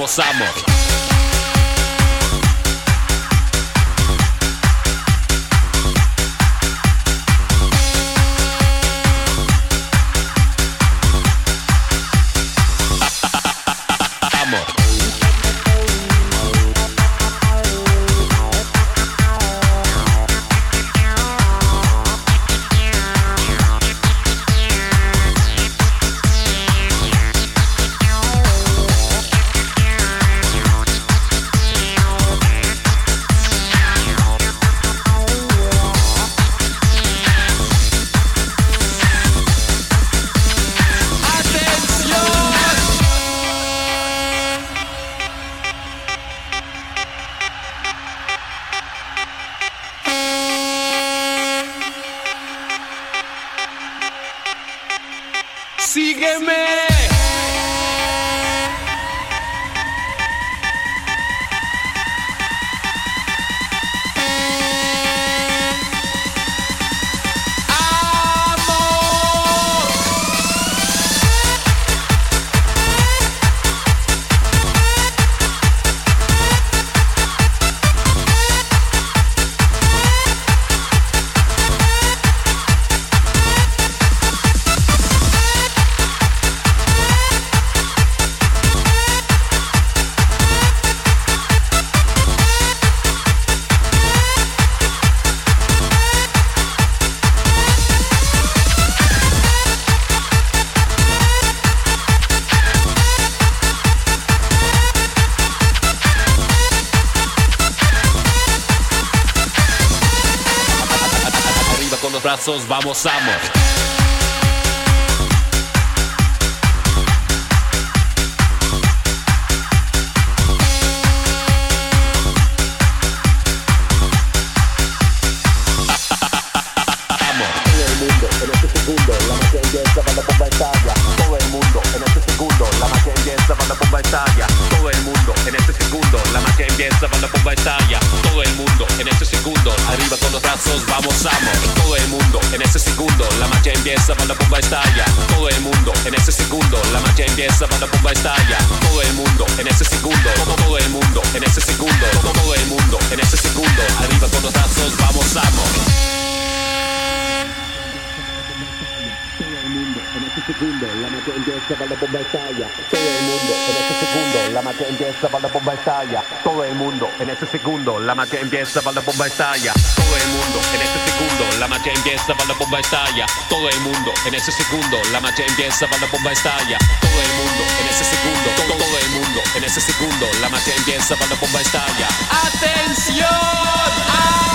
vamos, amor. Sígueme. Vamos, vamos. Vamos, vamos. empieza para la bomba estalla. Todo el mundo en este segundo, la magia empieza para la bomba estalla. Todo el mundo en ese segundo, la magia empieza para la bomba estalla. Todo el mundo en ese segundo, todo, todo el mundo en ese segundo, la magia empieza para la bomba estalla. ¡Atención!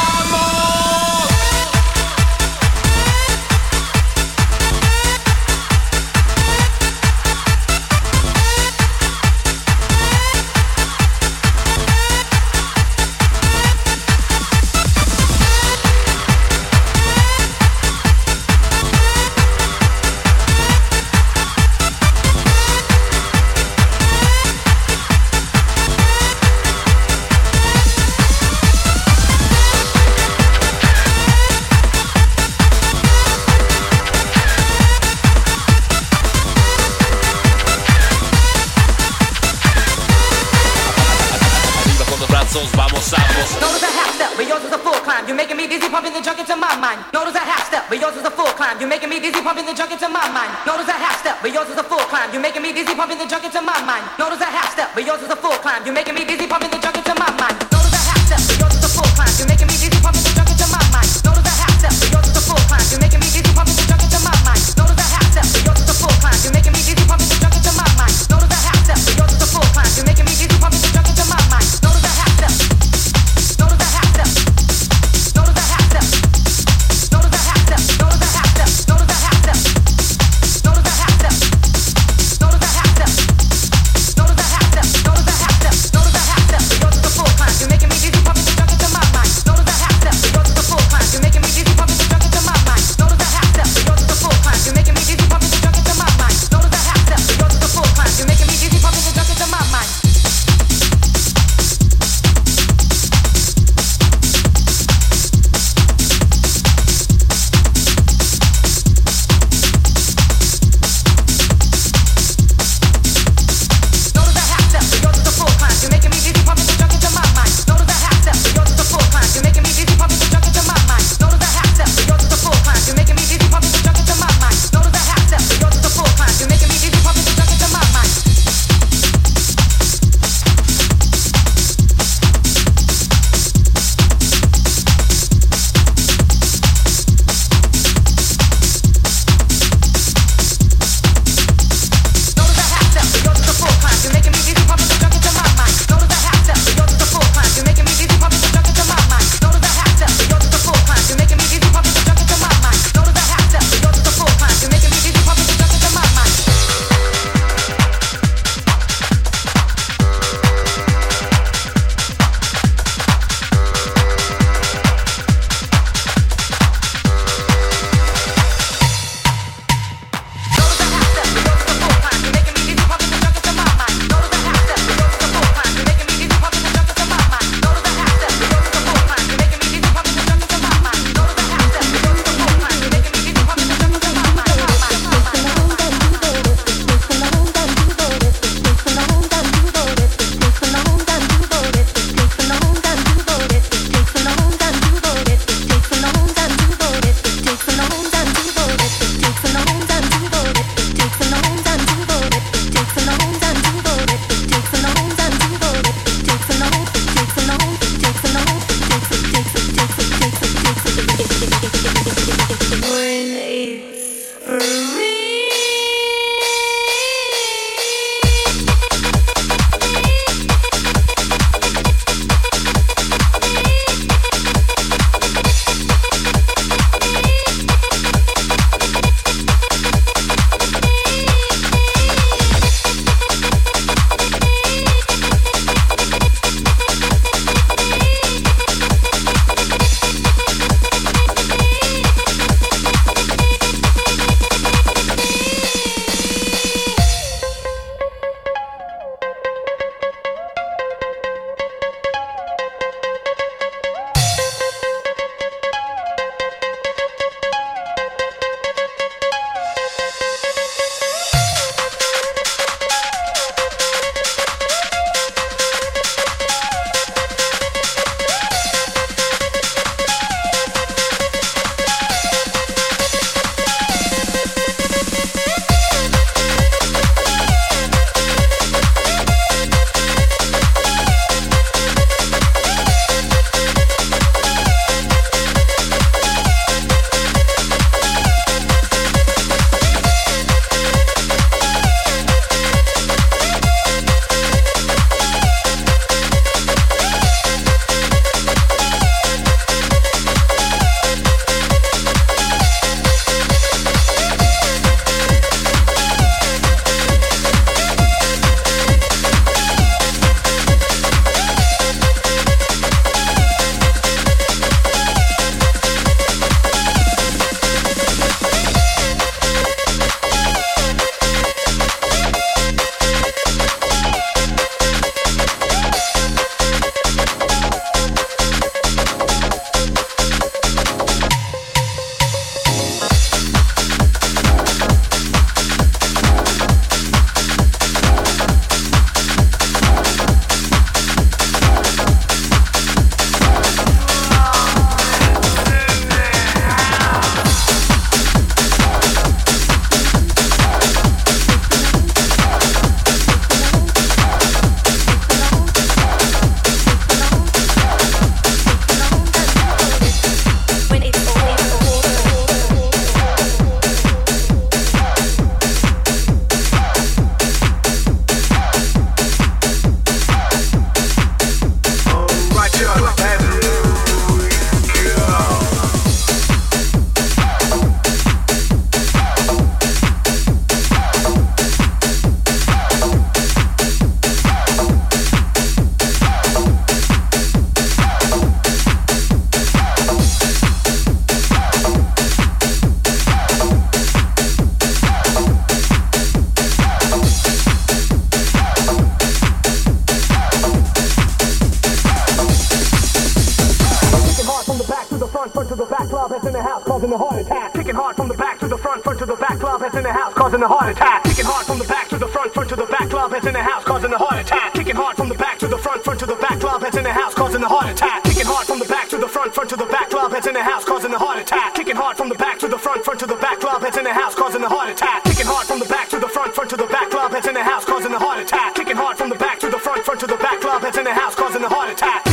causing a heart attack. Kicking hard from the back to the front, front to the back, club heads in the house, causing a heart attack. Kicking hard from the back to the front, front to the back, club heads in the house, causing a heart attack. Kicking hard from the back to the front, front to the back, club heads in the house, causing a heart attack. Kicking hard from the back to the front, front to the back, club heads in the house, causing a heart attack. Kicking hard from the back to the front, front to the back, club heads in the house, causing a heart attack. Kicking hard from the back to the front, front to the back, club heads in the house, causing a heart attack. Kicking hard from the back to the front, front to the back, club heads in the house, causing a heart attack.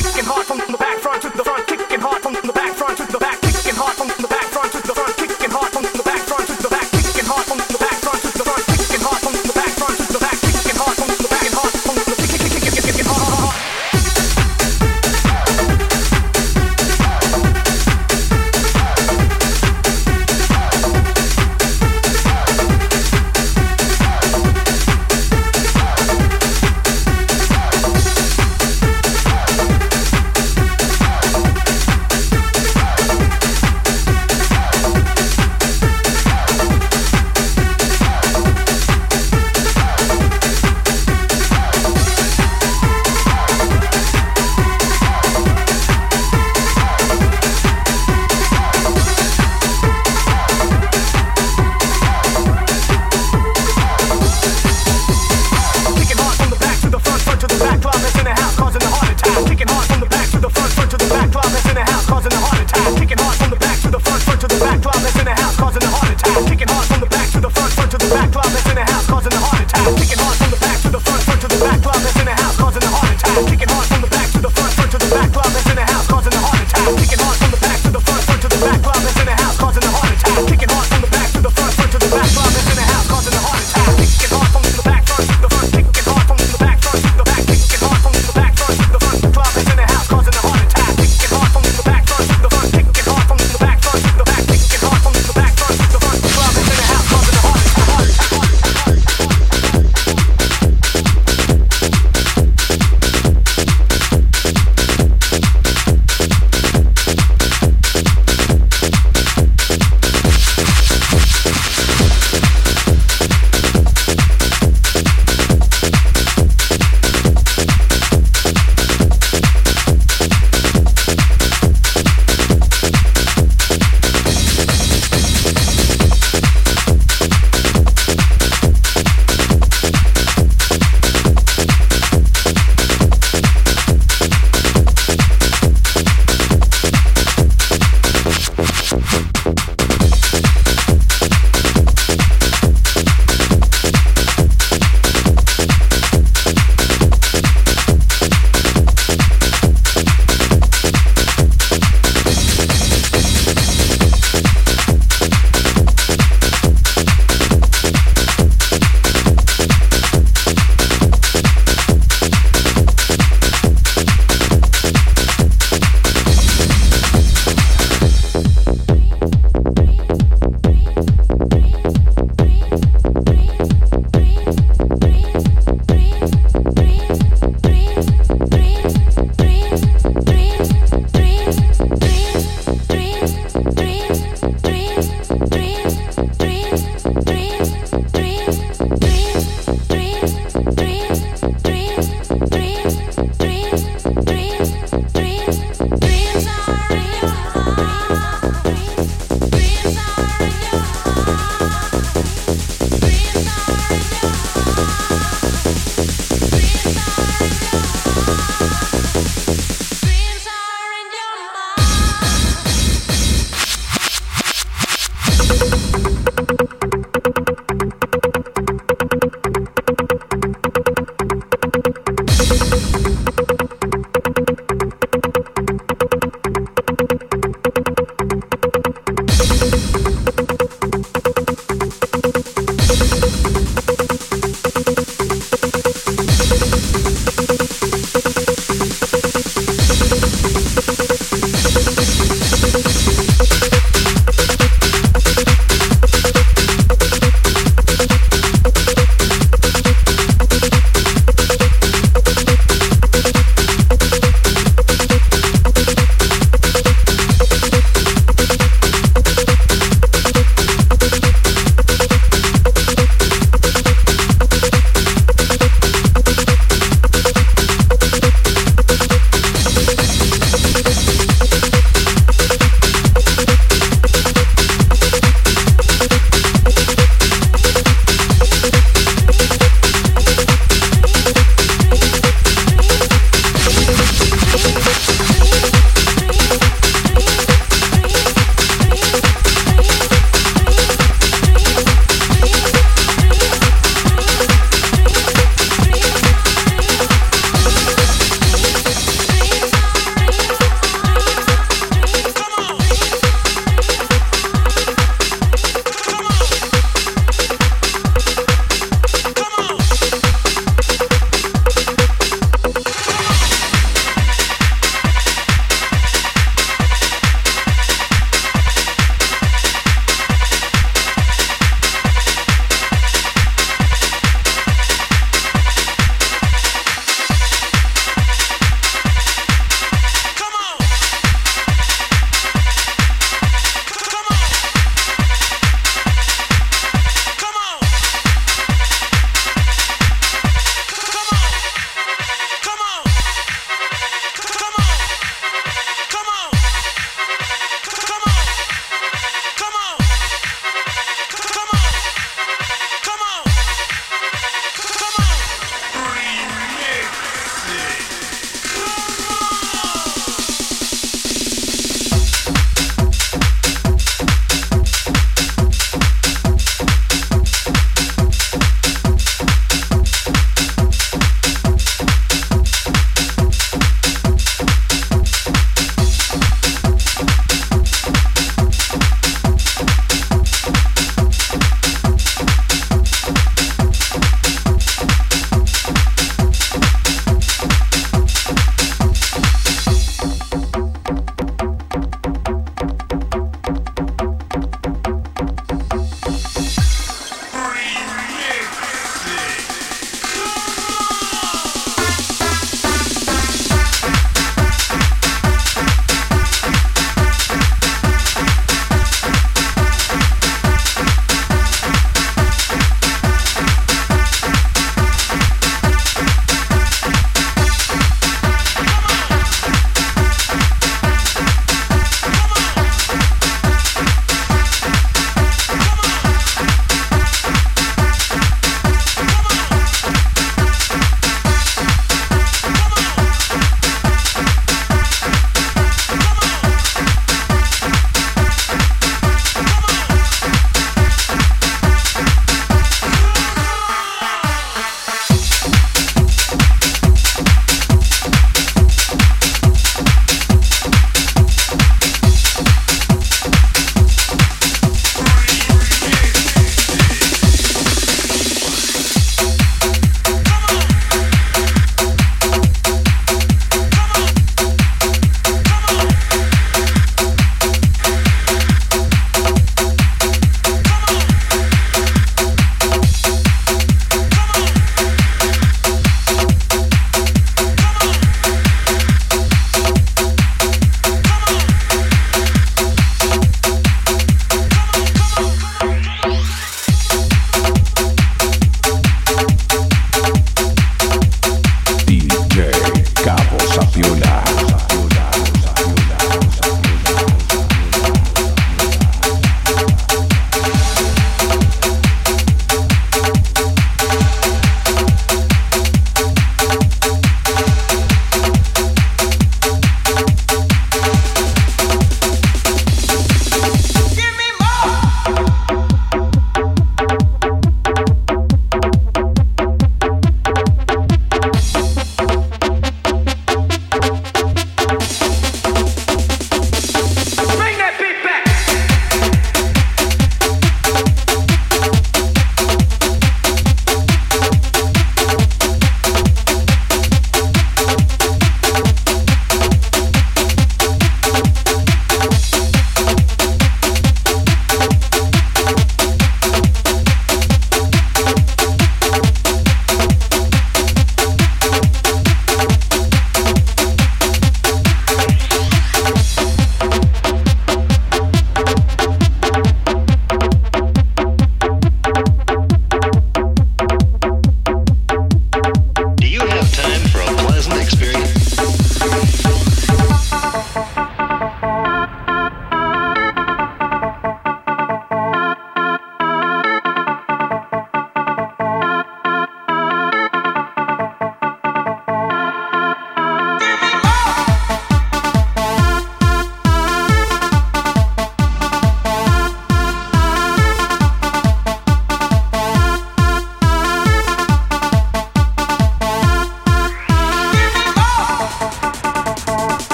Freedom.